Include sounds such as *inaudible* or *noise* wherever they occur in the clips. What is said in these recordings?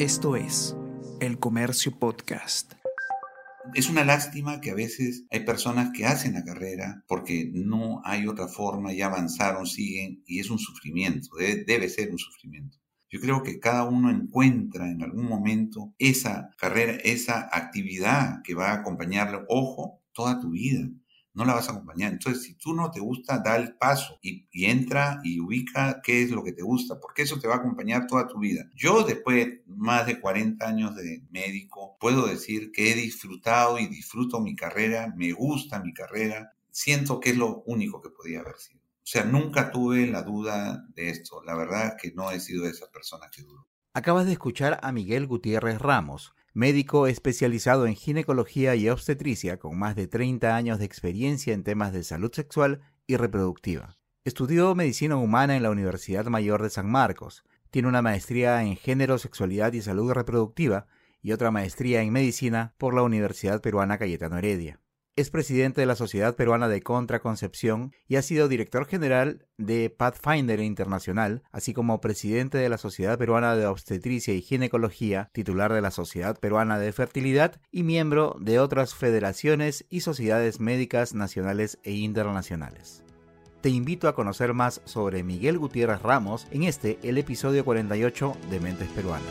Esto es El Comercio Podcast. Es una lástima que a veces hay personas que hacen la carrera porque no hay otra forma, ya avanzaron, siguen, y es un sufrimiento, debe, ser un sufrimiento. Yo creo que cada uno encuentra en algún momento esa carrera, esa actividad que va a acompañarle, ojo, toda tu vida no la vas a acompañar. Entonces, si tú no te gusta, da el paso y, entra y ubica qué es lo que te gusta, porque eso te va a acompañar toda tu vida. Yo, después de más de 40 años de médico, puedo decir que he disfrutado y disfruto mi carrera, me gusta mi carrera, siento que es lo único que podía haber sido. O sea, nunca tuve la duda de esto. La verdad que no he sido de esas personas que dudo. Acabas de escuchar a Miguel Gutiérrez Ramos médico especializado en ginecología y obstetricia con más de 30 años de experiencia en temas de salud sexual y reproductiva. Estudió medicina humana en la Universidad Mayor de San Marcos. Tiene una maestría en género, sexualidad y salud reproductiva y otra maestría en medicina por la Universidad Peruana Cayetano Heredia. Es presidente de la Sociedad Peruana de Contraconcepción y ha sido director general de Pathfinder Internacional, así como presidente de la Sociedad Peruana de Obstetricia y Ginecología, titular de la Sociedad Peruana de Fertilidad y miembro de otras federaciones y sociedades médicas nacionales e internacionales. Te invito a conocer más sobre Miguel Gutiérrez Ramos en este, el episodio 48 de Mentes Peruanas.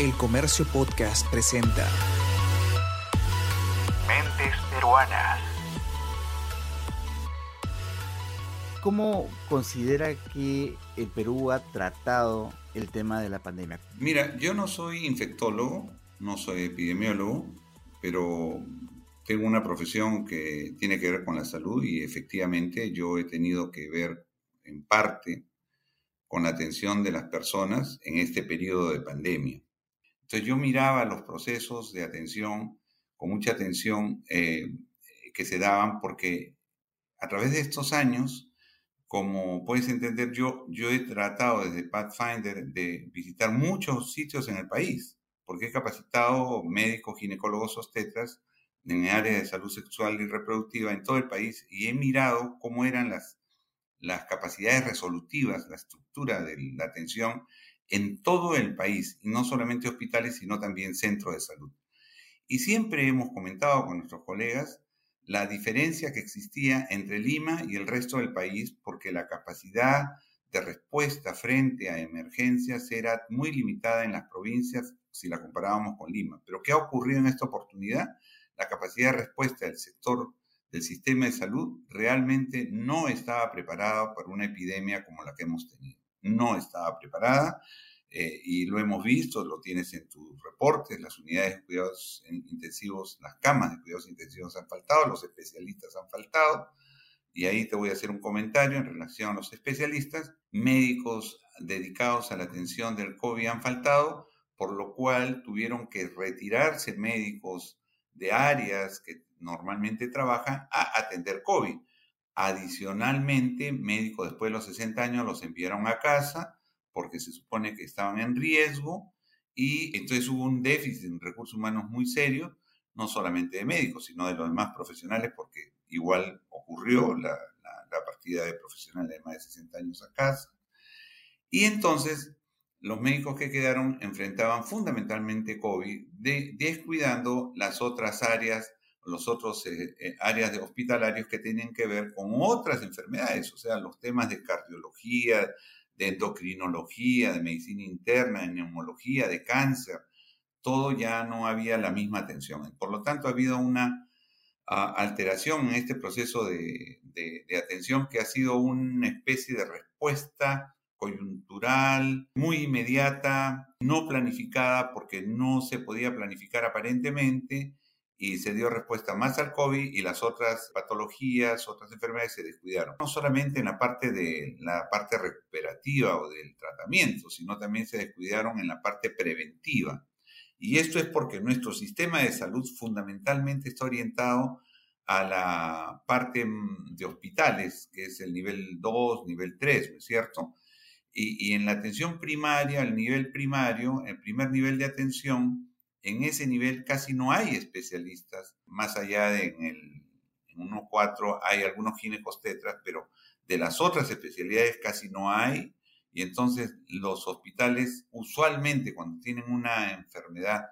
El Comercio Podcast presenta ¿Cómo considera que el Perú ha tratado el tema de la pandemia? Mira, yo no soy infectólogo, no soy epidemiólogo, pero tengo una profesión que tiene que ver con la salud y efectivamente yo he tenido que ver en parte con la atención de las personas en este periodo de pandemia. Entonces yo miraba los procesos de atención con mucha atención eh, que se daban porque a través de estos años como puedes entender, yo, yo he tratado desde Pathfinder de visitar muchos sitios en el país, porque he capacitado médicos, ginecólogos, obstetras en el área de salud sexual y reproductiva en todo el país y he mirado cómo eran las, las capacidades resolutivas, la estructura de la atención en todo el país, y no solamente hospitales, sino también centros de salud. Y siempre hemos comentado con nuestros colegas la diferencia que existía entre Lima y el resto del país porque la capacidad de respuesta frente a emergencias era muy limitada en las provincias si la comparábamos con Lima. Pero ¿qué ha ocurrido en esta oportunidad? La capacidad de respuesta del sector del sistema de salud realmente no estaba preparada para una epidemia como la que hemos tenido. No estaba preparada eh, y lo hemos visto, lo tienes en tus reportes, las unidades de cuidados intensivos, las camas de cuidados intensivos han faltado, los especialistas han faltado, y ahí te voy a hacer un comentario en relación a los especialistas, médicos dedicados a la atención del COVID han faltado, por lo cual tuvieron que retirarse médicos de áreas que normalmente trabajan a atender COVID. Adicionalmente, médicos después de los 60 años los enviaron a casa, porque se supone que estaban en riesgo y entonces hubo un déficit en recursos humanos muy serio, no solamente de médicos, sino de los demás profesionales, porque igual ocurrió la, partida de profesionales de más de 60 años a casa. Y entonces los médicos que quedaron enfrentaban fundamentalmente COVID, descuidando las otras áreas, los otros eh, eh, áreas de hospitalarios que tienen que ver con otras enfermedades, o sea, los temas de cardiología, de endocrinología, de medicina interna, de neumología, de cáncer, todo ya no había la misma atención. Por lo tanto, ha habido una ah, alteración en este proceso de, de, atención que ha sido una especie de respuesta coyuntural, muy inmediata, no planificada porque no se podía planificar aparentemente y se dio respuesta más al COVID y las otras patologías, otras enfermedades se descuidaron. No solamente en la parte de la parte recuperativa o del tratamiento, sino también se descuidaron en la parte preventiva. Y esto es porque nuestro sistema de salud fundamentalmente está orientado a la parte mm, de hospitales, que es el nivel 2, nivel 3, ¿no es cierto? Y, y en la atención primaria, el nivel primario, el primer nivel de atención, en ese nivel casi no hay especialistas, más allá de en el 1.4 hay algunos tetras, pero de las otras especialidades casi no hay Y entonces los hospitales usualmente cuando tienen una enfermedad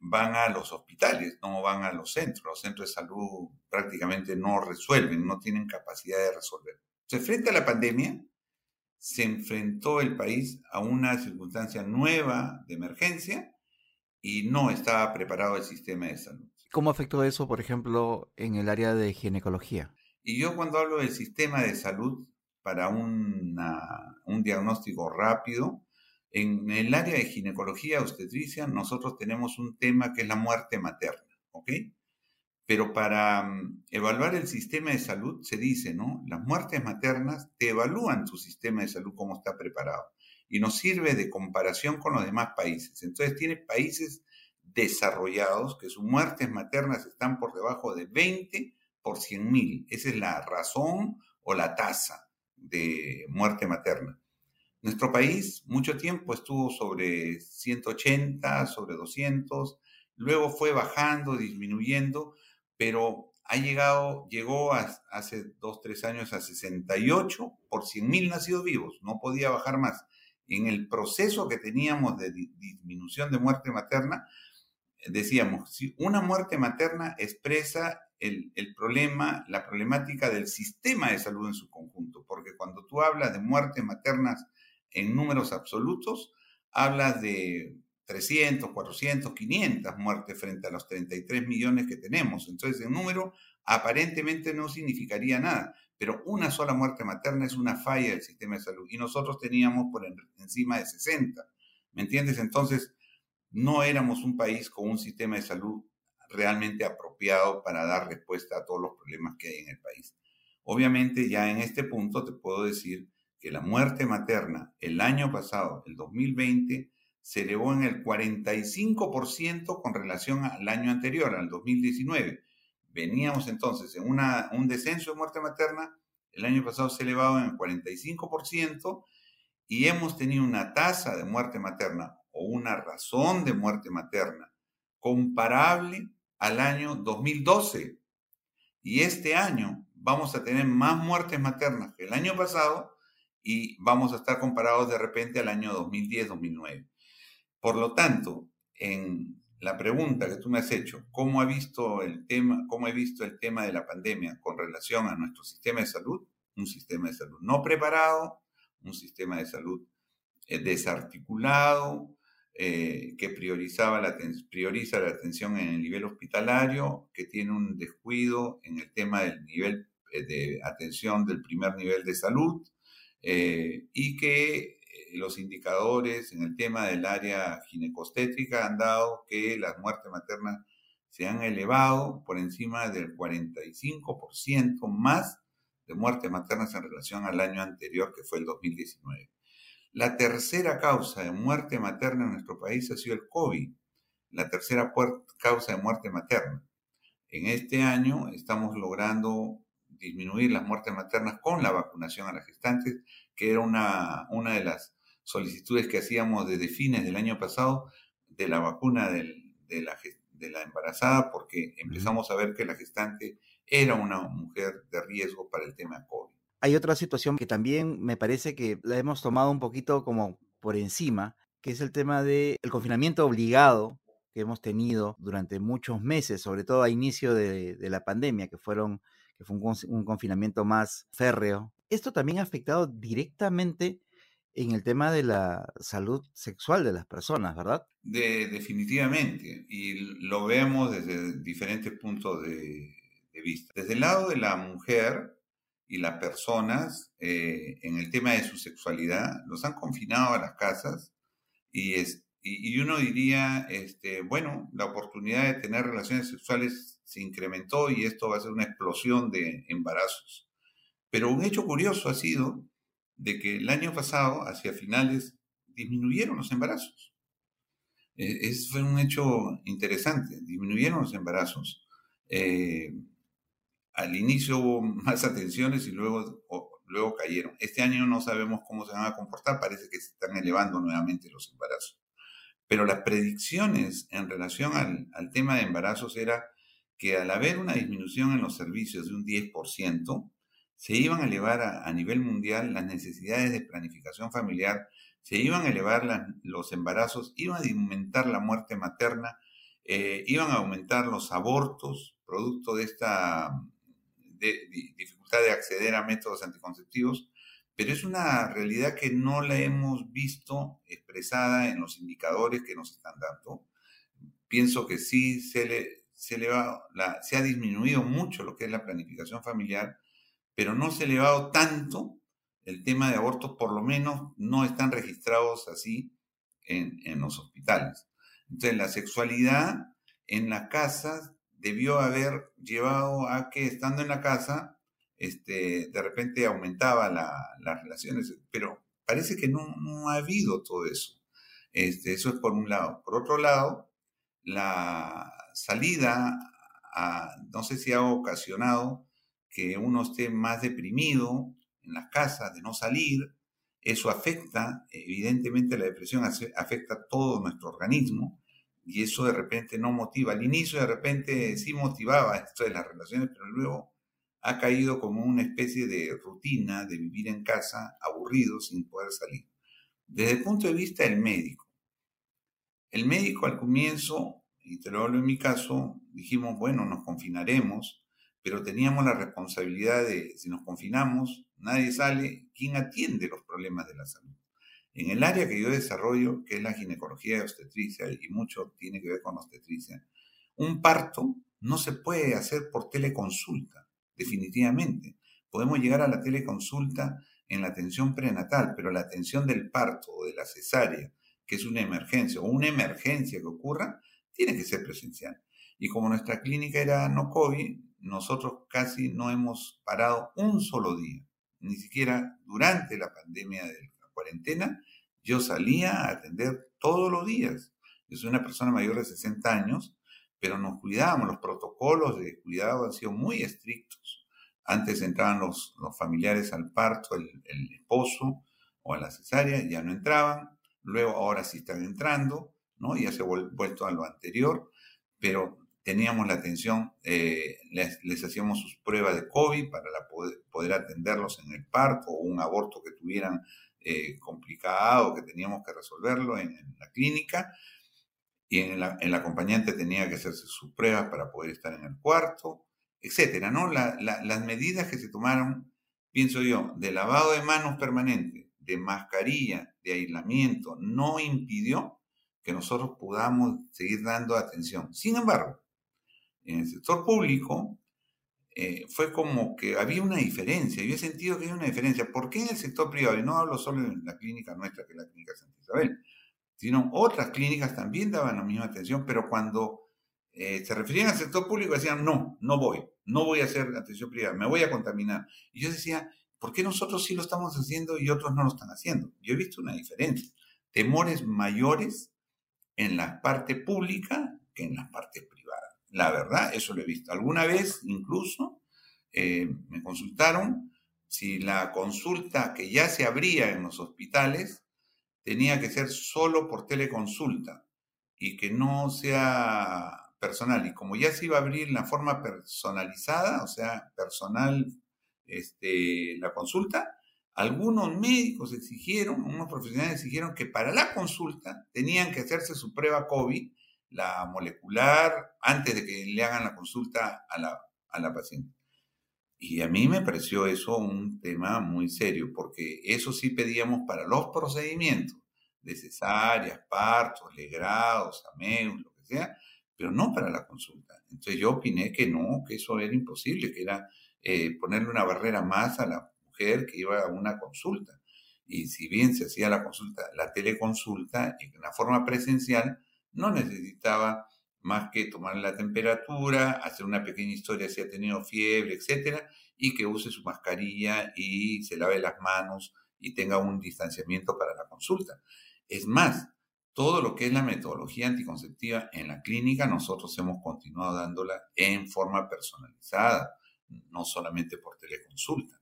van a los hospitales, no van a los centros. Los centros de salud prácticamente no resuelven, no tienen capacidad de resolver. Se frente a la pandemia, se enfrentó el país a una circunstancia nueva de emergencia y no estaba preparado el sistema de salud. ¿Cómo afectó eso, por ejemplo, en el área de ginecología? Y yo cuando hablo del sistema de salud para un diagnóstico rápido, en el área de ginecología obstetricia nosotros tenemos un tema que es la muerte materna, ¿ok? Pero para mm, evaluar el sistema de salud se dice, ¿no? Las muertes maternas te evalúan tu sistema de salud, cómo está preparado. Y nos sirve de comparación con los demás países. Entonces tiene países desarrollados que sus muertes maternas están por debajo de 20 por 100 mil. Esa es la razón o la tasa de muerte materna. Nuestro país mucho tiempo estuvo sobre 180, sobre 200, luego fue bajando, disminuyendo, pero ha llegado, llegó hace dos, tres años a 68 por 100 mil nacidos vivos, no podía bajar más. En el proceso que teníamos de disminución de muerte materna, decíamos, si una muerte materna expresa el, el, problema, la problemática del sistema de salud en su conjunto, porque cuando tú hablas de muertes maternas en números absolutos, hablas de 300, 400, 500 muertes frente a los 33 millones que tenemos. Entonces, el número aparentemente no significaría nada, pero una sola muerte materna es una falla del sistema de salud y nosotros teníamos por encima de 60. ¿Me entiendes? Entonces, no éramos un país con un sistema de salud realmente apropiado para dar respuesta a todos los problemas que hay en el país. Obviamente, ya en este punto te puedo decir que la muerte materna el año pasado, el 2020, se elevó en el 45% con relación al año anterior, al 2019. Veníamos entonces en una, un descenso de muerte materna, el año pasado se elevado en el 45% y hemos tenido una tasa de muerte materna o una razón de muerte materna comparable al año 2012. Y este año vamos a tener más muertes maternas que el año pasado y vamos a estar comparados de repente al año 2010-2009. Por lo tanto, en la pregunta que tú me has hecho, ¿cómo ha visto el tema, cómo he visto el tema de la pandemia con relación a nuestro sistema de salud? Un sistema de salud no preparado, un sistema de salud eh, desarticulado, eh, que priorizaba la, prioriza la atención en el nivel hospitalario, que tiene un descuido en el tema del nivel eh, de atención del primer nivel de salud, eh, y que los indicadores en el tema del área ginecostétrica han dado que las muertes maternas se han elevado por encima del 45% más de muertes maternas en relación al año anterior, que fue el 2019. La tercera causa de muerte materna en nuestro país ha sido el COVID, la tercera causa de muerte materna. En este año estamos logrando disminuir las muertes maternas con la vacunación a las gestantes, que era una, una de las solicitudes que hacíamos desde fines del año pasado de la vacuna de, la, de la embarazada, porque empezamos a ver que la gestante era una mujer de riesgo para el tema COVID. Hay otra situación que también me parece que la hemos tomado un poquito como por encima, que es el tema del confinamiento obligado que hemos tenido durante muchos meses, sobre todo a inicio de, de la pandemia, que fueron que fue un, confinamiento más férreo. Esto también ha afectado directamente en el tema de la salud sexual de las personas, ¿verdad? De, definitivamente, y lo vemos desde diferentes puntos de, vista. Desde el lado de la mujer y las personas, eh, en el tema de su sexualidad, los han confinado a las casas y, es, y, uno diría, este, bueno, la oportunidad de tener relaciones sexuales se incrementó y esto va a ser una explosión de embarazos. Pero un hecho curioso ha sido de que el año pasado, hacia finales, disminuyeron los embarazos. E, es, fue un hecho interesante, disminuyeron los embarazos. Eh, al inicio hubo más atenciones y luego, luego cayeron. Este año no sabemos cómo se van a comportar, parece que se están elevando nuevamente los embarazos. Pero las predicciones en relación al, al tema de embarazos era que al haber una disminución en los servicios de un 10%, se iban a elevar a, nivel mundial las necesidades de planificación familiar, se iban a elevar los embarazos, iban a aumentar la muerte materna, eh, iban a aumentar los abortos, producto de esta dificultad de acceder a métodos anticonceptivos, pero es una realidad que no la hemos visto expresada en los indicadores que nos están dando. Pienso que sí se, ha disminuido mucho lo que es la planificación familiar, pero no se ha elevado tanto el tema de abortos, por lo menos no están registrados así en, en los hospitales. Entonces, la sexualidad en la casa debió haber llevado a que estando en la casa, este, de repente aumentaba las relaciones, pero parece que no, no, ha habido todo eso. Este, eso es por un lado. Por otro lado, la salida, no sé si ha ocasionado que uno esté más deprimido en las casas, de no salir. Eso afecta, evidentemente la depresión afecta todo nuestro organismo y eso de repente no motiva. Al inicio de repente sí motivaba *laughs* esto de las relaciones, pero luego ha caído como una especie de rutina de vivir en casa aburrido sin poder salir. Desde el punto de vista del médico, el médico al comienzo, y te lo hablo en mi caso, dijimos, bueno, nos confinaremos, pero teníamos la responsabilidad de, si nos confinamos, nadie sale, ¿quién atiende los problemas de la salud? En el área que yo desarrollo, que es la ginecología y obstetricia, y mucho tiene que ver con obstetricia, un parto no se puede hacer por teleconsulta, definitivamente. Podemos llegar a la teleconsulta en la atención prenatal, pero la atención del parto o de la cesárea, que es una emergencia o una emergencia que ocurra, tiene que ser presencial. Y como nuestra clínica era no COVID, nosotros casi no hemos parado un solo día, ni siquiera durante la pandemia de la cuarentena, yo salía a atender todos los días. Yo soy una persona mayor de 60 años, pero nos cuidábamos, los protocolos de cuidado han sido muy estrictos. Antes entraban los, familiares al parto, el, el, esposo o a la cesárea, ya no entraban, luego ahora sí están entrando, ¿no? Ya se ha vuelto a lo anterior, pero teníamos la atención, eh, les, hacíamos sus pruebas de COVID para poder, atenderlos en el parto o un aborto que tuvieran eh, complicado, que teníamos que resolverlo en, la clínica. Y en el acompañante tenía que hacerse sus pruebas para poder estar en el cuarto, etcétera, ¿no? las medidas que se tomaron, pienso yo, de lavado de manos permanente, de mascarilla, de aislamiento, no impidió que nosotros podamos seguir dando atención. Sin embargo, en el sector público eh, fue como que había una diferencia. Yo he sentido que hay una diferencia. ¿Por qué en el sector privado? Y no hablo solo en la clínica nuestra, que es la clínica Santa Isabel, sino otras clínicas también daban la misma atención, pero cuando eh, se referían al sector público decían, no, no voy, no voy a hacer atención privada, me voy a contaminar. Y yo decía, ¿por qué nosotros sí lo estamos haciendo y otros no lo están haciendo? Yo he visto una diferencia. Temores mayores en la parte pública que en las partes privadas. La verdad, eso lo he visto. Alguna vez incluso eh, me consultaron si la consulta que ya se abría en los hospitales tenía que ser solo por teleconsulta y que no sea personal. Y como ya se iba a abrir la forma personalizada, o sea, personal, este, la consulta, algunos médicos exigieron, unos profesionales exigieron que para la consulta tenían que hacerse su prueba COVID la molecular antes de que le hagan la consulta a la, a la paciente. Y a mí me pareció eso un tema muy serio, porque eso sí pedíamos para los procedimientos de cesáreas, partos, legrados, ameus, lo que sea, pero no para la consulta. Entonces yo opiné que no, que eso era imposible, que era eh, ponerle una barrera más a la mujer que iba a una consulta. Y si bien se hacía la consulta, la teleconsulta en la forma presencial, no necesitaba más que tomar la temperatura, hacer una pequeña historia si ha tenido fiebre, etcétera, y que use su mascarilla y se lave las manos y tenga un distanciamiento para la consulta. Es más, todo lo que es la metodología anticonceptiva en la clínica, nosotros hemos continuado dándola en forma personalizada, no solamente por teleconsulta.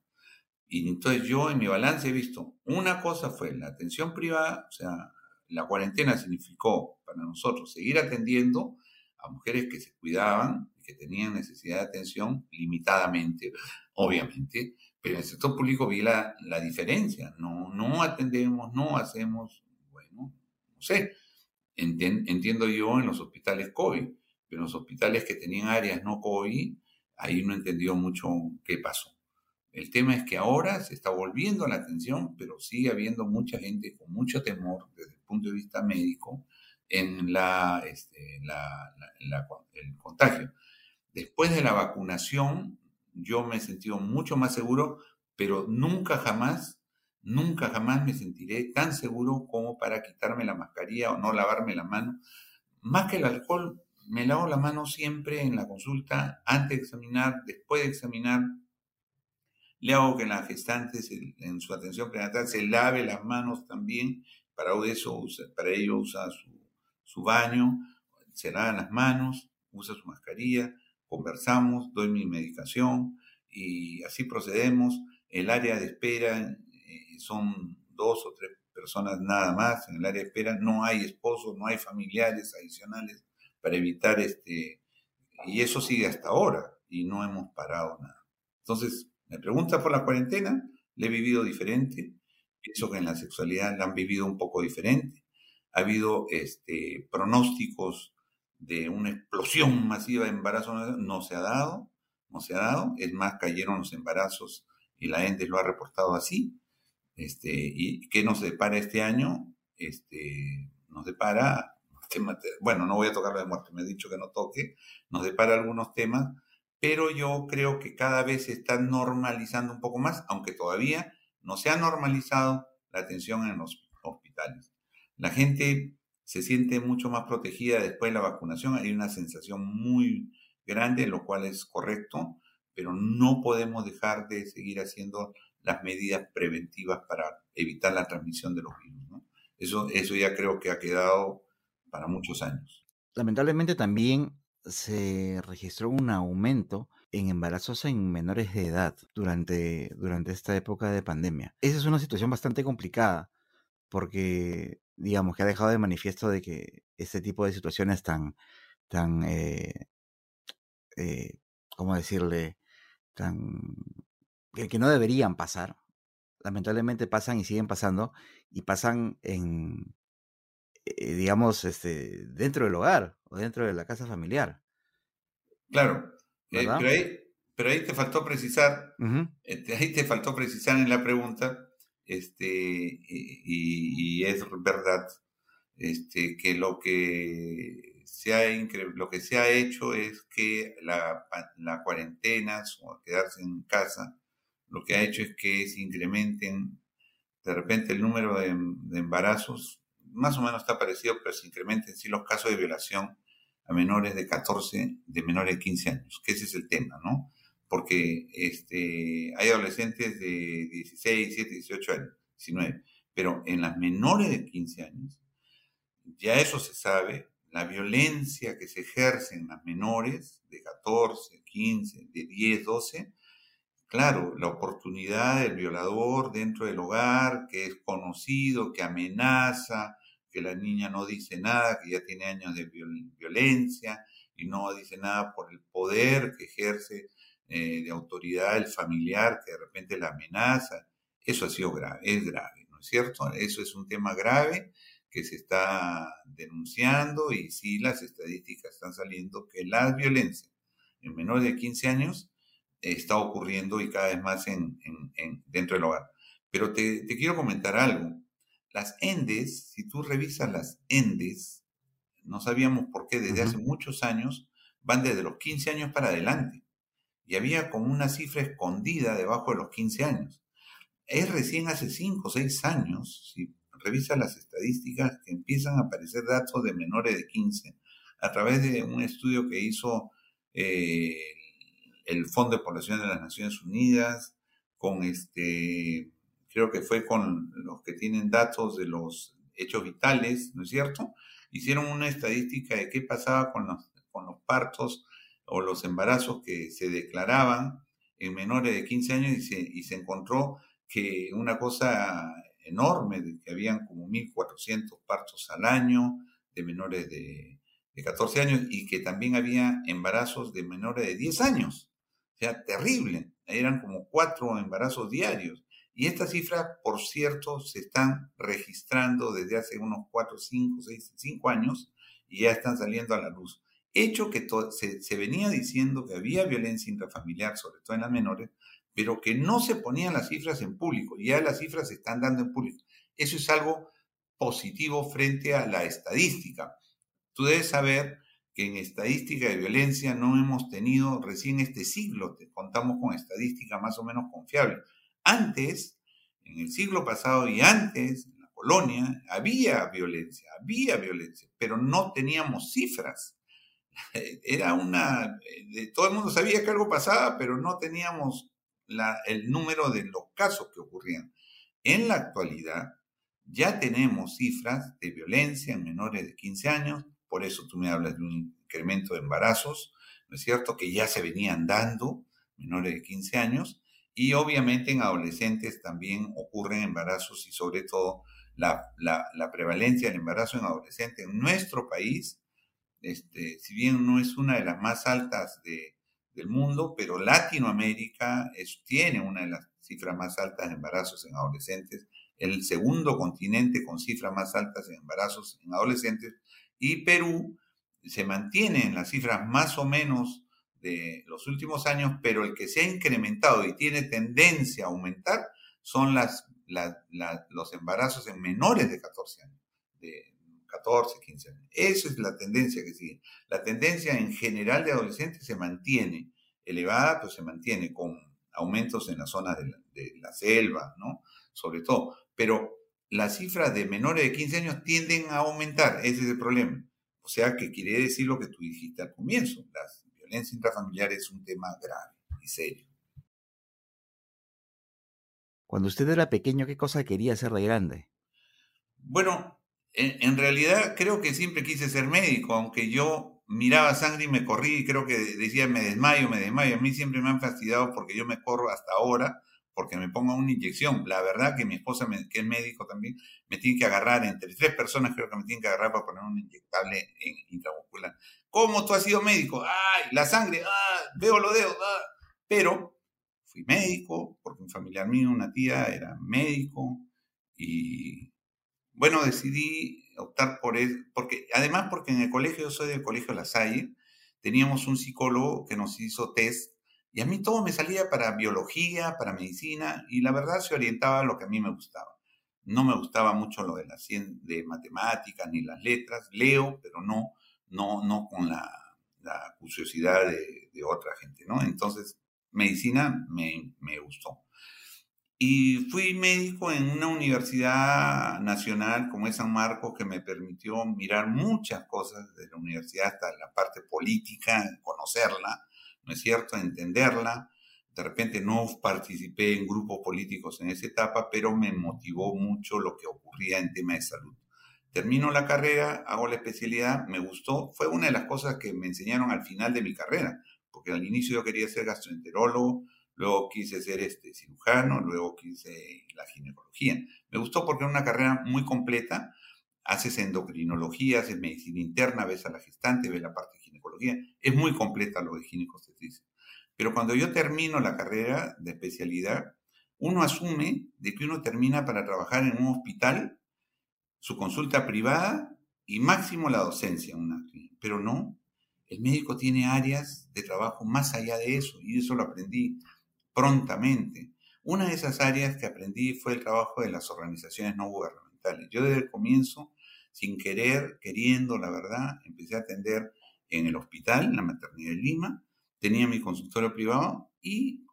Y entonces yo en mi balance he visto, una cosa fue la atención privada, o sea, la cuarentena significó para nosotros seguir atendiendo a mujeres que se cuidaban que tenían necesidad de atención limitadamente, obviamente, Pero en el sector público vi la, la diferencia. No, no atendemos, no hacemos, bueno, no sé. entiendo yo en los hospitales COVID, pero en los hospitales que tenían áreas no COVID, ahí no entendió mucho qué pasó. El tema es que ahora se está volviendo la atención, pero sigue habiendo mucha gente con mucho temor desde el punto de vista médico en la, este, el contagio. Después de la vacunación, yo me he sentido mucho más seguro, pero nunca jamás, nunca jamás me sentiré tan seguro como para quitarme la mascarilla o no lavarme la mano. Más que el alcohol, me lavo la mano siempre en la consulta, antes de examinar, después de examinar. Le hago que la gestante en su atención prenatal se lave las manos también. Para, eso, para ello usa su, su baño, se lava las manos, usa su mascarilla, conversamos, doy mi medicación y así procedemos. El área de espera eh, son dos o tres personas nada más en el área de espera. No hay esposos, no hay familiares adicionales para evitar este... Y eso sigue hasta ahora y no hemos parado nada. Entonces, me pregunta por la cuarentena, le he vivido diferente. Pienso que en la sexualidad la han vivido un poco diferente. Ha habido este, pronósticos de una explosión masiva de embarazos, no se ha dado, no se ha dado. Es más, cayeron los embarazos y la ENDE lo ha reportado así. Este, ¿Y qué nos depara este año? Este, nos depara *laughs* bueno, no voy a tocar la de muerte, me he dicho que no toque, nos depara algunos temas, pero yo creo que cada vez se está normalizando un poco más, aunque todavía no se ha normalizado la atención en los hospitales. La gente se siente mucho más protegida después de la vacunación, hay una sensación muy grande, lo cual es correcto, pero no podemos dejar de seguir haciendo las medidas preventivas para evitar la transmisión de los virus. Eso, eso ya creo que ha quedado para muchos años. Lamentablemente también se registró un aumento en embarazos en menores de edad durante, durante esta época de pandemia. Esa es una situación bastante complicada porque, digamos, que ha dejado de manifiesto de que este tipo de situaciones tan, tan, eh, eh, ¿cómo decirle? Tan, que, que no deberían pasar. Lamentablemente pasan y siguen pasando y pasan en, eh, digamos, este, dentro del hogar o dentro de la casa familiar. Claro, eh, pero, ahí, te faltó precisar, este, ahí te faltó precisar en la pregunta, este, y, es verdad, este, que lo que se ha, lo que se ha hecho es que la, la cuarentena o quedarse en casa, lo que ha hecho es que se incrementen de repente el número de embarazos más o menos está parecido, pero se incrementen sí los casos de violación a menores de 14, de menores de 15 años, que ese es el tema, ¿no? Porque este, hay adolescentes de 16, 17, 18 años, 19, pero en las menores de 15 años, ya eso se sabe, la violencia que se ejerce en las menores de 14, 15, de 10, 12, claro, la oportunidad del violador dentro del hogar, que es conocido, que amenaza, que la niña no dice nada, que ya tiene años de violencia y no dice nada por el poder que ejerce eh, de autoridad el familiar que de repente la amenaza. Eso ha sido grave, es grave, ¿no es cierto? Eso es un tema grave que se está denunciando y sí las estadísticas están saliendo que la violencia en menores de 15 años está ocurriendo y cada vez más en, dentro del hogar. Pero te, te quiero comentar algo. Las ENDES, si tú revisas las ENDES, no sabíamos por qué desde hace muchos años van desde los 15 años para adelante. Y había como una cifra escondida debajo de los 15 años. Es recién hace 5 o 6 años, si revisas las estadísticas, que empiezan a aparecer datos de menores de 15 a través de un estudio que hizo eh, el Fondo de Población de las Naciones Unidas, con este creo que fue con los que tienen datos de los hechos vitales, ¿no es cierto? Hicieron una estadística de qué pasaba con los, con los partos o los embarazos que se declaraban en menores de 15 años y se, y se encontró que una cosa enorme, de que habían como 1.400 partos al año de menores de, de 14 años y que también había embarazos de menores de 10 años. O sea, terrible. eran como cuatro embarazos diarios. Y estas cifras, por cierto, se están registrando desde hace unos cuatro, cinco, seis, cinco años y ya están saliendo a la luz. Hecho que se, venía diciendo que había violencia intrafamiliar, sobre todo en las menores, pero que no se ponían las cifras en público. Ya las cifras se están dando en público. Eso es algo positivo frente a la estadística. Tú debes saber que en estadística de violencia no hemos tenido recién este siglo, contamos con estadística más o menos confiable. Antes, en el siglo pasado y antes, en la colonia, había violencia, había violencia, pero no teníamos cifras. *laughs* Era una, todo el mundo sabía que algo pasaba, pero no teníamos el número de los casos que ocurrían. En la actualidad, ya tenemos cifras de violencia en menores de 15 años, por eso tú me hablas de un incremento de embarazos, ¿no es cierto? Que ya se venían dando menores de 15 años, y obviamente en adolescentes también ocurren embarazos y sobre todo la, prevalencia del embarazo en adolescentes en nuestro país, este, si bien no es una de las más altas del mundo, pero Latinoamérica tiene una de las cifras más altas de embarazos en adolescentes, el segundo continente con cifras más altas en embarazos en adolescentes, y Perú se mantiene en las cifras más o menos de los últimos años, pero el que se ha incrementado y tiene tendencia a aumentar son las, los embarazos en menores de 14 años, de 14, 15 años. Esa es la tendencia que sigue. La tendencia en general de adolescentes se mantiene elevada, pero se mantiene con aumentos en las zonas de la, de la selva, ¿no? Sobre todo. Pero las cifras de menores de 15 años tienden a aumentar, ese es el problema. O sea, que quiere decir lo que tú dijiste al comienzo, la violencia intrafamiliar es un tema grave y serio. Cuando usted era pequeño, ¿qué cosa quería hacer de grande? Bueno, en, realidad creo que siempre quise ser médico, aunque yo miraba sangre y me corrí y creo que decía me desmayo, me desmayo. A mí siempre me han fastidiado porque yo me corro hasta ahora porque me ponga una inyección. La verdad que mi esposa, que es médico también, me tiene que agarrar, entre tres personas creo que me tienen que agarrar para poner un inyectable intramuscular. ¿Cómo tú has sido médico? ¡Ay, la sangre! ¡Ah, veo los dedos! ¡Ah! Pero fui médico, porque un familiar mío, una tía, era médico, y bueno, decidí optar por eso, porque además porque en el colegio, yo soy del colegio La Salle, teníamos un psicólogo que nos hizo test y a mí todo me salía para biología, para medicina, y la verdad se orientaba a lo que a mí me gustaba. No me gustaba mucho lo de la de matemáticas ni las letras, leo, pero no, no, no con la, curiosidad de, otra gente, ¿no? Entonces, medicina me, me gustó. Y fui médico en una universidad nacional como es San Marcos que me permitió mirar muchas cosas de la universidad hasta la parte política, conocerla, ¿no es cierto?, entenderla. De repente no participé en grupos políticos en esa etapa, pero me motivó mucho lo que ocurría en tema de salud. Termino la carrera, hago la especialidad, me gustó, fue una de las cosas que me enseñaron al final de mi carrera, porque al inicio yo quería ser gastroenterólogo, luego quise ser este, cirujano, luego quise la ginecología. Me gustó porque era una carrera muy completa, haces endocrinología, haces medicina interna, ves a la gestante, ves la parte ginecología. Es muy completa lo de ginecobstetricia. Pero cuando yo termino la carrera de especialidad, uno asume de que uno termina para trabajar en un hospital, su consulta privada y máximo la docencia una Pero no, el médico tiene áreas de trabajo más allá de eso y eso lo aprendí prontamente. Una de esas áreas que aprendí fue el trabajo de las organizaciones no gubernamentales. Yo desde el comienzo, sin querer, queriendo, la verdad, empecé a atender en el hospital, en la maternidad de Lima, tenía mi consultorio privado y,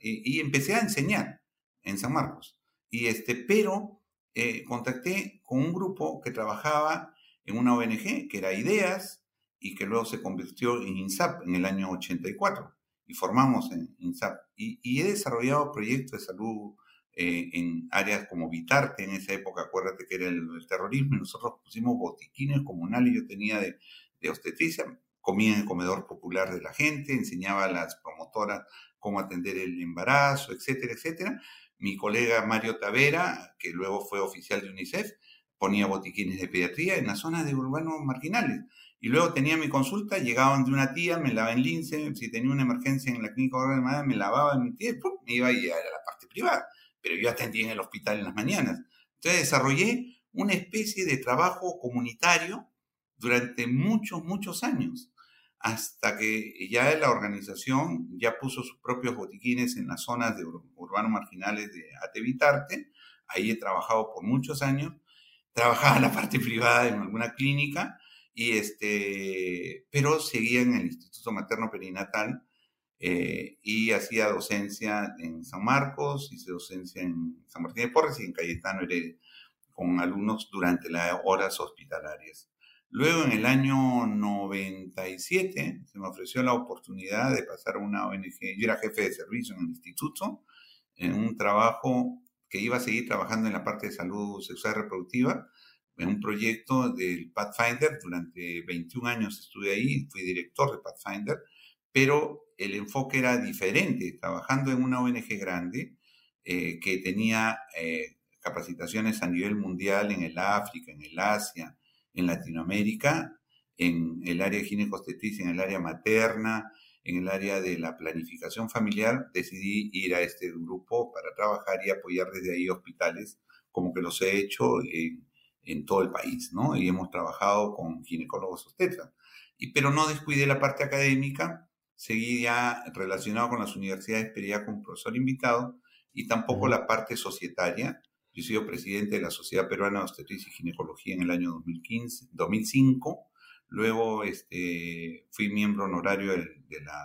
y empecé a enseñar en San Marcos. Y este, pero eh, contacté con un grupo que trabajaba en una ONG, que era Ideas, y que luego se convirtió en INSAP en el año 84. Y formamos en INSAP. Y, he desarrollado proyectos de salud eh, en áreas como Vitarte, en esa época, acuérdate que era el, el terrorismo, y nosotros pusimos botiquines comunales, yo tenía de de obstetricia, comía en el comedor popular de la gente, enseñaba a las promotoras cómo atender el embarazo, etcétera, etcétera. Mi colega Mario Tavera, que luego fue oficial de UNICEF, ponía botiquines de pediatría en las zonas de urbanos marginales. Y luego tenía mi consulta, llegaban de una tía, me lavaba en lince, si tenía una emergencia en la clínica de madre, me lavaba en mi tía, me iba a ir a la parte privada. Pero yo atendía en el hospital en las mañanas. Entonces desarrollé una especie de trabajo comunitario durante muchos, muchos años, hasta que ya la organización ya puso sus propios botiquines en las zonas de urbanos marginales de Atevitarte. Ahí he trabajado por muchos años. Trabajaba en la *laughs* parte privada en alguna clínica y este, pero seguía en el Instituto Materno Perinatal eh, y hacía docencia en San Marcos, hice docencia en San Martín de Porres y en Cayetano Heredia con alumnos durante las horas hospitalarias. Luego, en el año 97, se me ofreció la oportunidad de pasar a una ONG. Yo era jefe de servicio en el instituto, en un trabajo que iba a seguir trabajando en la parte de salud sexual y reproductiva, en un proyecto del Pathfinder. Durante 21 años estuve ahí, fui director de Pathfinder, pero el enfoque era diferente, trabajando en una ONG grande eh, que tenía eh, capacitaciones a nivel mundial en el África, en el Asia, en Latinoamérica, en el área de ginecostetricia, en el área materna, en el área de la planificación familiar, decidí ir a este grupo para trabajar y apoyar desde ahí hospitales, como que los he hecho en, en todo el país, ¿no? Y hemos trabajado con ginecólogos obstetras. Y, pero no descuidé la parte académica, seguí ya relacionado con las universidades, pero ya como profesor invitado, y tampoco la parte societaria, yo he sido presidente de la Sociedad Peruana de Obstetricia y Ginecología en el año 2015, 2005. Luego este, fui miembro honorario de, la,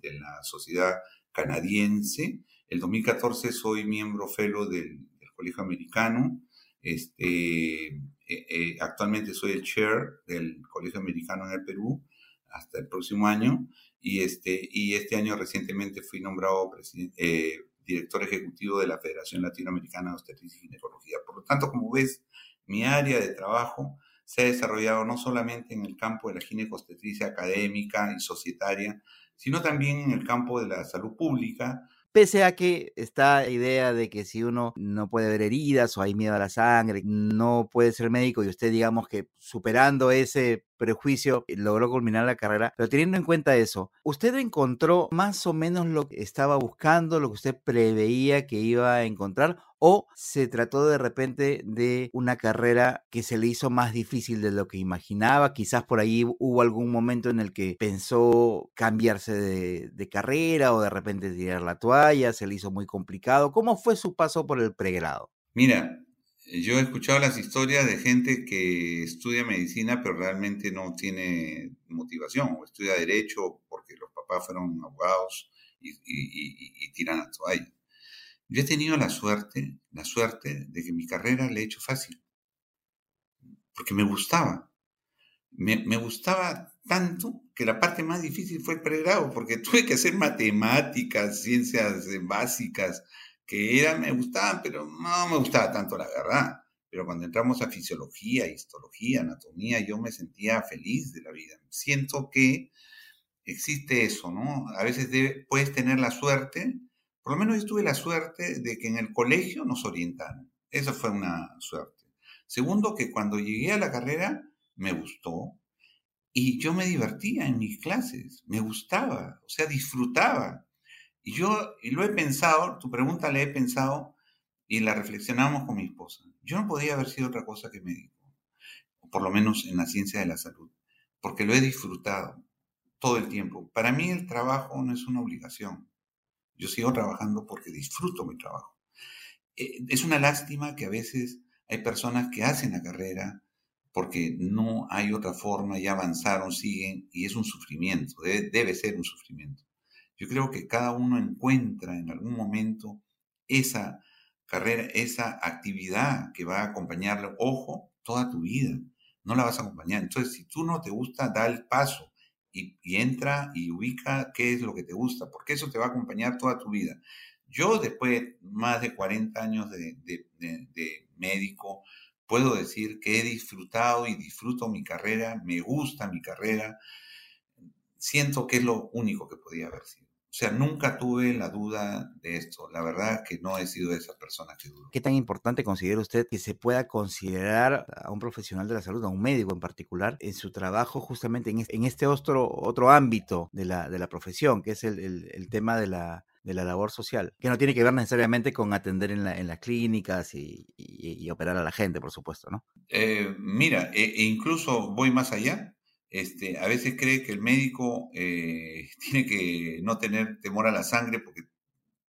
de la Sociedad Canadiense. El 2014 soy miembro fellow del, Colegio Americano. Este, eh, eh, actualmente soy el chair del Colegio Americano en el Perú hasta el próximo año. Y este, y este año recientemente fui nombrado eh, director ejecutivo de la Federación Latinoamericana de Obstetricia y Ginecología. Por lo tanto, como ves, mi área de trabajo se ha desarrollado no solamente en el campo de la ginecostetricia académica y societaria, sino también en el campo de la salud pública, Pese a que esta idea de que si uno no puede ver heridas o hay miedo a la sangre, no puede ser médico y usted digamos que superando ese prejuicio logró culminar la carrera, pero teniendo en cuenta eso, ¿usted encontró más o menos lo que estaba buscando, lo que usted preveía que iba a encontrar o se trató de repente de una carrera que se le hizo más difícil de lo que imaginaba? Quizás por ahí hubo algún momento en el que pensó cambiarse de, de carrera o de repente tirar la toalla, se le hizo muy complicado. ¿Cómo fue su paso por el pregrado? Mira, yo he escuchado las historias de gente que estudia medicina pero realmente no tiene motivación o estudia derecho porque los papás fueron abogados y, tiran la toalla. Yo he tenido la suerte, la suerte de que mi carrera le he hecho fácil, porque me gustaba. Me, me, gustaba tanto que la parte más difícil fue el pregrado, porque *laughs* tuve que hacer matemáticas, ciencias básicas, que eran, me gustaban, pero no me gustaba tanto la verdad. Pero cuando entramos a fisiología, histología, anatomía, yo me sentía feliz de la vida. Siento que existe eso, ¿no? A veces puedes tener la suerte por lo menos yo tuve la suerte de que en el colegio nos orientaron. Esa fue una suerte. Segundo, que cuando llegué a la carrera me gustó y yo me divertía en mis clases, me gustaba, o sea, disfrutaba. Y yo, y lo he pensado, tu pregunta la he pensado y la reflexionamos con mi esposa. Yo no podía haber sido otra cosa que médico, por lo menos en la ciencia de la salud, porque lo he disfrutado todo el tiempo. Para mí el trabajo no es una obligación. Yo sigo trabajando porque disfruto mi trabajo. Eh, es una lástima que a veces hay personas que hacen la carrera porque no hay otra forma, ya avanzaron, siguen, y es un sufrimiento, debe, ser un sufrimiento. Yo creo que cada uno encuentra en algún momento esa carrera, esa actividad que va a acompañarle, ojo, toda tu vida. No la vas a acompañar. Entonces, si tú no te gusta, da el paso y, entra y ubica qué es lo que te gusta, porque eso te va a acompañar toda tu vida. Yo, después de más de 40 años de, médico, puedo decir que he disfrutado y disfruto mi carrera, me gusta mi carrera, siento que es lo único que podía haber sido. O sea, nunca tuve la duda de esto. La verdad es que no he sido esa persona que dudo. ¿Qué tan importante considera usted que se pueda considerar a un profesional de la salud, a un médico en particular, en su trabajo justamente en este otro, otro ámbito de la, de la profesión, que es el, el, tema de la, de la labor social, que no tiene que ver necesariamente con atender en, la, en las clínicas y, y, operar a la gente, por supuesto, ¿no? Eh, mira, e, e incluso voy más allá. Este, a veces cree que el médico eh, *laughs* tiene que no tener temor a la sangre porque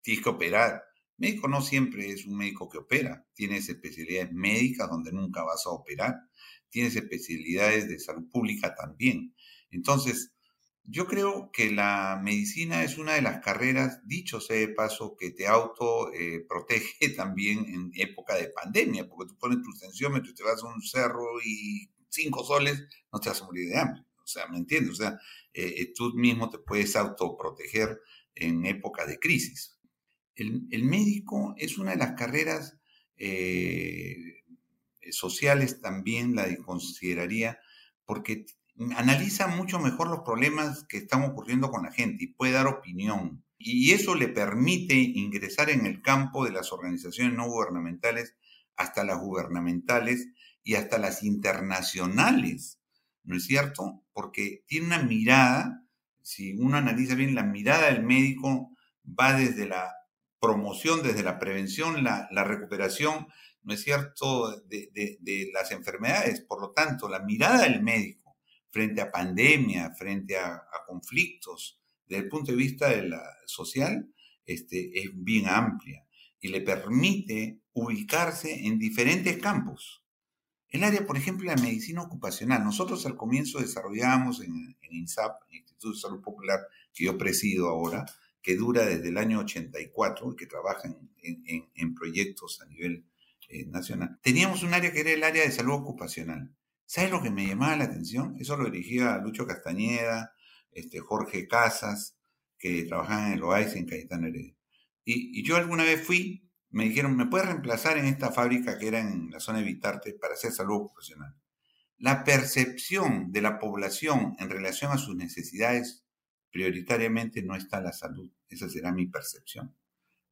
tiene que operar. Médico no siempre es un médico que opera. Tienes especialidades médicas donde nunca vas a operar. Tienes especialidades de salud pública también. Entonces, yo creo que la medicina es una de las carreras, dicho sea de paso, que te auto eh, *laughs* protege también en época de pandemia, porque tú pones tu tensiómetro y te vas a un cerro y cinco soles, no te vas a morir de hambre. O sea, ¿me entiendes? O sea, eh, eh, tú mismo te puedes autoproteger en época de crisis. El, médico es una de las carreras eh, sociales también, la consideraría, porque analiza mucho mejor los problemas que están ocurriendo con la gente y puede dar opinión. Y eso le permite ingresar en el campo de las organizaciones no gubernamentales hasta las gubernamentales y hasta las internacionales, ¿no es cierto? Porque tiene una mirada, si uno analiza bien, la mirada del médico va desde la promoción, desde la prevención, la, recuperación, ¿no es cierto?, de, las enfermedades. Por lo tanto, la mirada del médico frente a pandemia, frente a, conflictos, desde el punto de vista de la social, este, es bien amplia y le permite ubicarse en diferentes campos. El área, por ejemplo, la medicina ocupacional. Nosotros al comienzo desarrollamos en, INSAP, el Instituto de Salud Popular, que yo presido ahora, que dura desde el año 84 y que trabaja en, proyectos a nivel eh, nacional. Teníamos un área que era el área de salud ocupacional. ¿Sabes lo que me llamaba la atención? Eso lo dirigía Lucho Castañeda, este, Jorge Casas, que trabajaban en el OAIS en Cayetano Heredia. Y, y yo alguna vez fui me dijeron, ¿me puedes reemplazar en esta fábrica que era en la zona de Vitarte para hacer salud ocupacional? La percepción de la población en relación a sus necesidades prioritariamente no está la salud. Esa será mi percepción.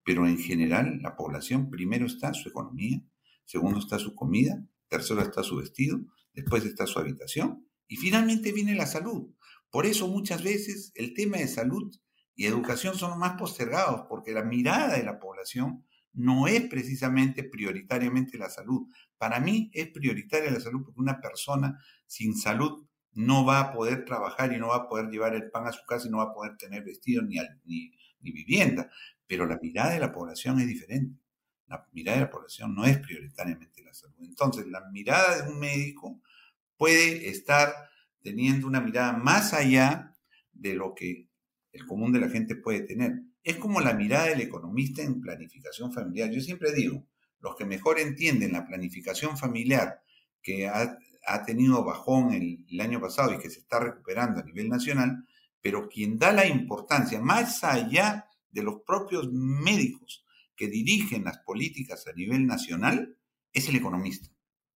Pero en general, la población primero está su economía, segundo está su comida, tercero está su vestido, después está su habitación y finalmente viene la salud. Por eso muchas veces el tema de salud y educación son los más postergados, porque la mirada de la población no es precisamente prioritariamente la salud. Para mí es prioritaria la salud porque una persona sin salud no va a poder trabajar y no va a poder llevar el pan a su casa y no va a poder tener vestido ni, ni, ni vivienda. Pero la mirada de la población es diferente. La mirada de la población no es prioritariamente la salud. Entonces, la mirada de un médico puede estar teniendo una mirada más allá de lo que el común de la gente puede tener. Es como la mirada del economista en planificación familiar. Yo siempre digo, los que mejor entienden la planificación familiar que ha, tenido bajón el, año pasado y que se está recuperando a nivel nacional, pero quien da la importancia más allá de los propios médicos que dirigen las políticas a nivel nacional es el economista.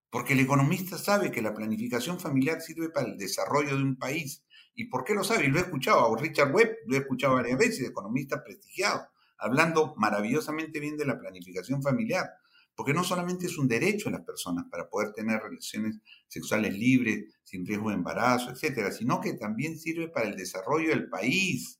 Porque el economista sabe que la planificación familiar sirve para el desarrollo de un país, ¿Y por qué lo sabe? Y lo he escuchado a Richard Webb, lo he escuchado varias veces, economista prestigiado, hablando maravillosamente bien de la planificación familiar, porque no solamente es un derecho de las personas para poder tener relaciones sexuales libres, sin riesgo de embarazo, etcétera, sino que también sirve para el desarrollo del país.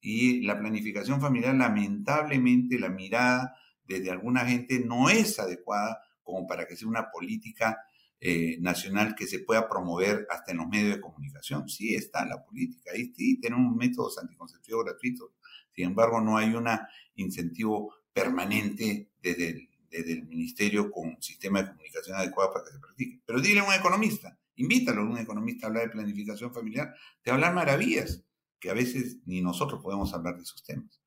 Y la planificación familiar, lamentablemente, la mirada desde alguna gente no es adecuada como para que sea una política eh, nacional que se pueda promover hasta en los medios de comunicación. Sí está la política, ahí sí tenemos métodos anticonceptivos gratuitos, sin embargo no hay un incentivo permanente desde el, desde el ministerio con un sistema de comunicación adecuado para que se practique. Pero dile a un economista, invítalo a un economista a hablar de planificación familiar, de hablar maravillas, que a veces ni nosotros podemos hablar de esos temas.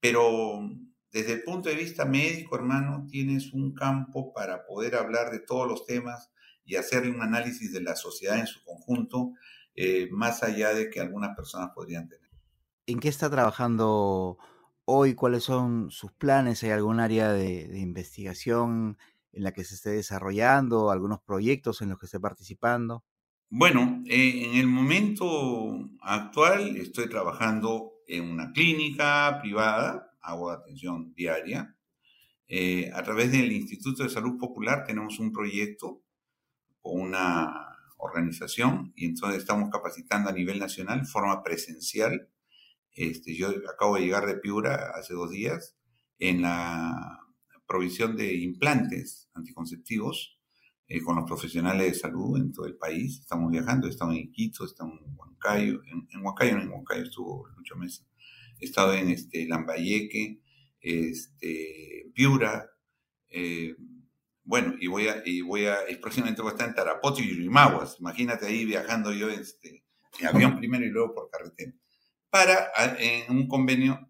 Pero desde el punto de vista médico, hermano, tienes un campo para poder hablar de todos los temas y hacer un análisis de la sociedad en su conjunto, eh, más allá de que algunas personas podrían tener. ¿En qué está trabajando hoy? ¿Cuáles son sus planes? ¿Hay algún área de, investigación en la que se esté desarrollando? ¿Algunos proyectos en los que esté participando? Bueno, eh, en el momento actual estoy trabajando en una clínica privada, hago atención diaria. Eh, a través del Instituto de Salud Popular tenemos un proyecto una organización y entonces estamos capacitando a nivel nacional, forma presencial. Este, yo acabo de llegar de Piura hace dos días en la provisión de implantes anticonceptivos eh, con los profesionales de salud en todo el país. Estamos viajando, estamos en Quito, estamos en Huancayo, en, en Huancayo, en Huancayo estuvo muchos meses. He estado en este, Lambayeque, este, Piura, eh, bueno, y voy a, y voy a, próximamente voy a estar en Tarapoto y Yurimaguas. Imagínate ahí viajando yo este, en avión primero y luego por carretera. Para en un convenio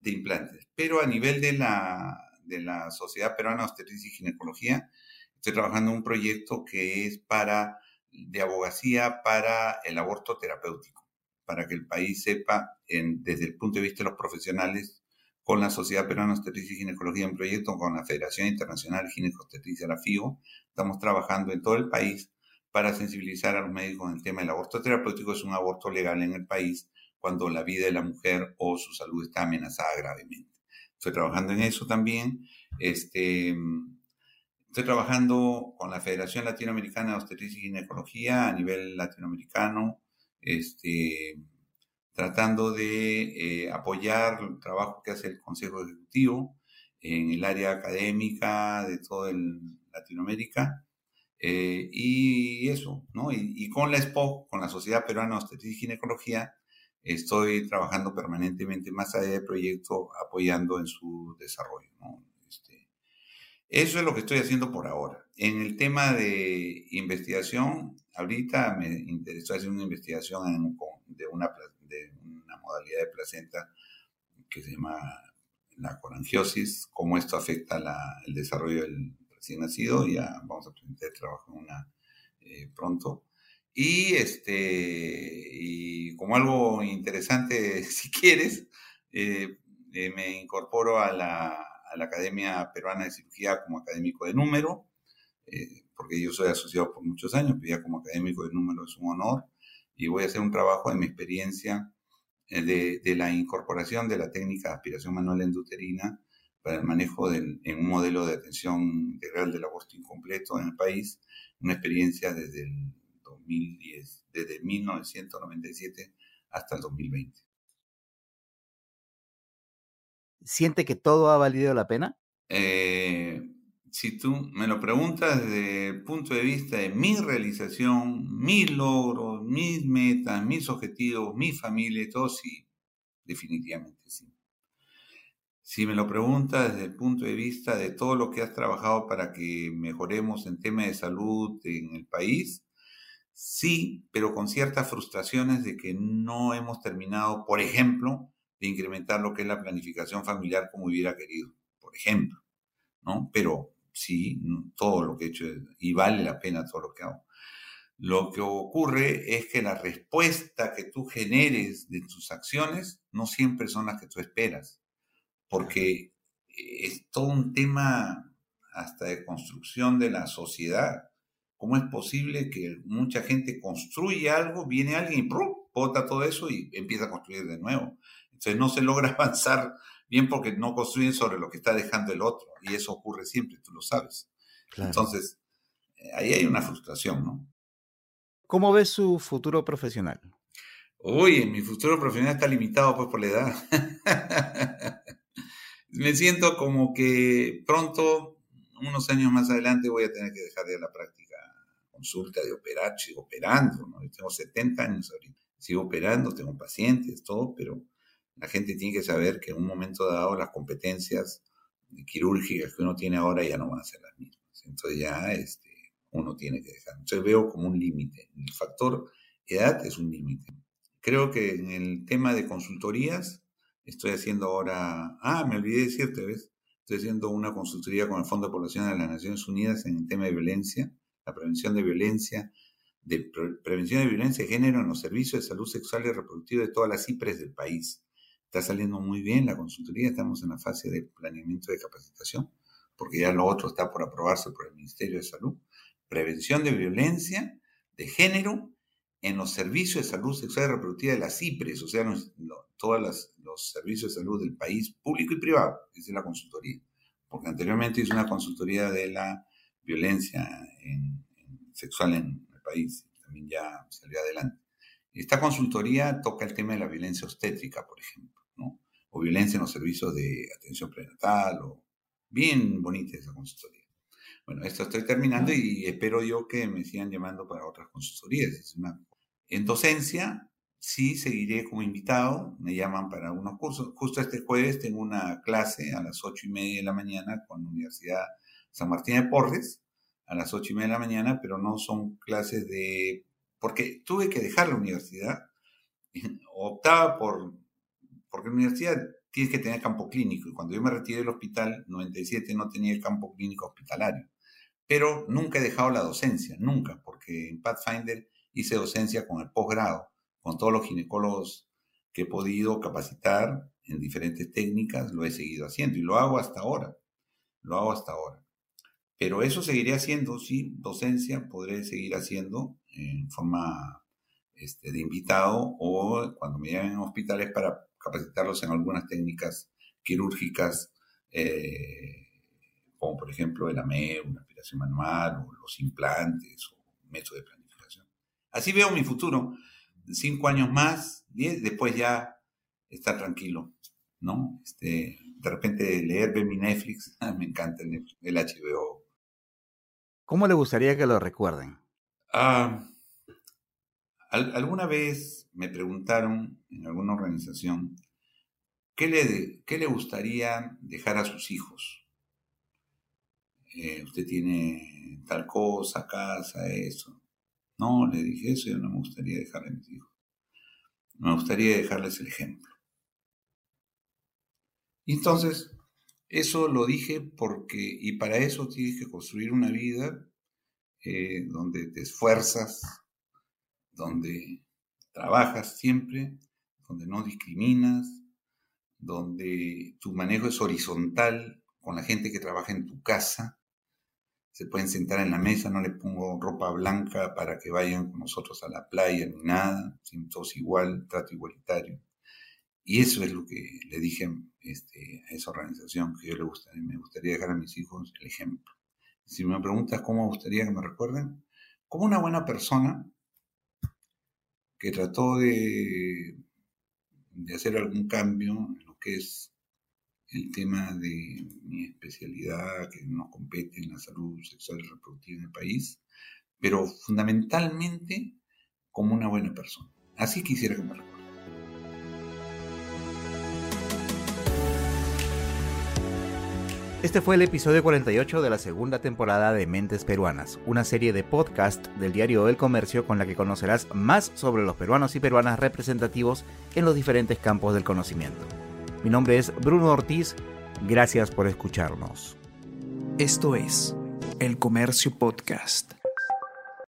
de implantes. Pero a nivel de la, de la Sociedad Peruana de Obstetricia y Ginecología, estoy trabajando en un proyecto que es para, de abogacía para el aborto terapéutico, para que el país sepa, en, desde el punto de vista de los profesionales, con la Sociedad Peruana de Obstetricia y Ginecología en proyecto, con la Federación Internacional de Ginecobstetricia, la FIGO. Estamos trabajando en todo el país para sensibilizar a los médicos en el tema del aborto terapéutico. Es un aborto legal en el país cuando la vida de la mujer o su salud está amenazada gravemente. Estoy trabajando en eso también. Este, estoy trabajando con la Federación Latinoamericana de Obstetricia y Ginecología a nivel latinoamericano. Este, tratando de eh, apoyar el trabajo que hace el Consejo Ejecutivo en el área académica de toda Latinoamérica. Eh, y eso, ¿no? Y, con la SPO, con la Sociedad Peruana de Obstetricia y Ginecología, estoy trabajando permanentemente más allá del proyecto, apoyando en su desarrollo, ¿no? Este, eso es lo que estoy haciendo por ahora. En el tema de investigación, ahorita me interesó hacer una investigación una de una modalidad de placenta que se llama la corangiosis, cómo esto afecta el desarrollo del recién nacido, ya vamos a presentar trabajo en una eh, pronto. Y, este, y como algo interesante, *laughs* si quieres, eh, eh, me incorporo a la, a la, Academia Peruana de Cirugía como académico de número, porque yo soy asociado por muchos años, pero ya como académico de número es un honor y voy a hacer un trabajo de mi experiencia eh, de, la incorporación de la técnica de aspiración manual endoterina para el manejo del, en un modelo de atención integral del aborto incompleto en el país, una experiencia desde el 2010, desde 1997 hasta el 2020. ¿Siente que todo ha valido la pena? Eh, si tú me lo preguntas desde el punto de vista de mi realización, mis logros, mis metas, mis objetivos, mi familia, todo sí, definitivamente sí. Si me lo preguntas desde el punto de vista de todo lo que has trabajado para que mejoremos en tema de salud en el país, sí, pero con ciertas frustraciones de que no hemos terminado, por ejemplo, de incrementar lo que es la planificación familiar como hubiera querido, por ejemplo, ¿no? Pero sí, todo lo que he hecho y vale la pena todo lo que hago. Lo que ocurre es que la respuesta que tú generes de tus acciones no siempre son las que tú esperas, porque es todo un tema hasta de construcción de la sociedad. ¿Cómo es posible que mucha gente construye algo, viene alguien y bota todo eso y empieza a construir de nuevo? Entonces no se logra *laughs* avanzar bien porque no construyen sobre lo que está dejando el otro, y eso ocurre siempre, tú lo sabes. Entonces, eh, ahí hay una frustración, ¿no? ¿Cómo ves su futuro profesional? Uy, mi futuro profesional está limitado pues por la edad. *laughs* Me siento como que pronto, unos años más adelante, voy a tener que dejar de la práctica consulta, de operar, sigo operando, ¿no? Yo tengo 70 años ahorita, sigo operando, tengo pacientes, todo, pero la gente tiene que saber que en un momento dado las competencias quirúrgicas que uno tiene ahora ya no van a ser las mismas. Entonces ya este, uno tiene que dejar. Entonces veo como un límite. El factor edad es un límite. Creo que en el tema de consultorías estoy haciendo ahora, ah, me olvidé decirte, ¿ves? Estoy haciendo una consultoría con el Fondo de Población de las Naciones Unidas en el tema de violencia, la prevención de violencia, de prevención de violencia de género en los servicios de salud sexual y reproductiva de todas las CIPRES del país. Está saliendo muy bien la consultoría, estamos en la fase de planeamiento de capacitación, porque ya lo otro está por aprobarse por el Ministerio de Salud. Prevención de violencia de género en los servicios de salud sexual y reproductiva de las IPRES, o sea, todos los servicios de salud del país, público y privado, es la consultoría. Porque anteriormente hice una consultoría de la violencia sexual en el país, también ya salió adelante. Esta consultoría toca el tema de la violencia obstétrica, por ejemplo. O violencia en los servicios de atención prenatal, o bien bonita esa consultoría. Bueno, esto estoy terminando y espero yo que me sigan llamando para otras consultorías. En docencia, sí seguiré como invitado, me llaman para algunos cursos. Justo este jueves tengo una clase a las ocho y media de la mañana con la Universidad San Martín de Porres, a las ocho y media de la mañana, pero no son clases de... porque tuve que dejar la universidad, *laughs* optaba por... porque la universidad tiene que tener campo clínico, y cuando yo me retiré del hospital, 97, no tenía el campo clínico hospitalario. Pero nunca he dejado la docencia, nunca, porque en Pathfinder hice docencia con el posgrado, con todos los ginecólogos que he podido capacitar en diferentes técnicas, lo he seguido haciendo y lo hago hasta ahora, lo hago hasta ahora. Pero eso seguiré haciendo, sí, docencia podré seguir haciendo en forma este, de invitado o cuando me llamen a hospitales para capacitarlos en algunas técnicas quirúrgicas, eh, como por ejemplo el AME, una aspiración manual, o los implantes, o método de planificación. Así veo mi futuro. Cinco años más, diez, después ya estar tranquilo, ¿no? Este, de repente leer, ver mi Netflix, *laughs* me encanta el, el HBO, ¿Cómo le gustaría que lo recuerden? Ah, alguna vez me preguntaron en alguna organización qué le, qué le gustaría dejar a sus hijos. Eh, usted tiene tal cosa, casa, eso. No, le dije eso, yo no me gustaría dejarle a mis hijos. Me gustaría dejarles el ejemplo. Y entonces eso lo dije porque, y para eso tienes que construir una vida eh, donde te esfuerzas, donde trabajas siempre, donde no discriminas, donde tu manejo es horizontal con la gente que trabaja en tu casa. Se pueden sentar en la mesa, no le pongo ropa blanca para que vayan con nosotros a la playa ni nada, todos igual, trato igualitario. Y eso es lo que le dije este, a esa organización, que yo le gustaría, me gustaría dejar a mis hijos el ejemplo. Si me preguntas cómo me gustaría que me recuerden, como una buena persona que trató de, de hacer algún cambio en lo que es el tema de mi especialidad que nos compete en la salud sexual y reproductiva en el país, pero fundamentalmente como una buena persona. Así quisiera que me recuerden. Este fue el episodio 48 de la segunda temporada de Mentes Peruanas, una serie de podcast del diario El Comercio con la que conocerás más sobre los peruanos y peruanas representativos en los diferentes campos del conocimiento. Mi nombre es Bruno Ortiz, gracias por escucharnos. Esto es El Comercio Podcast.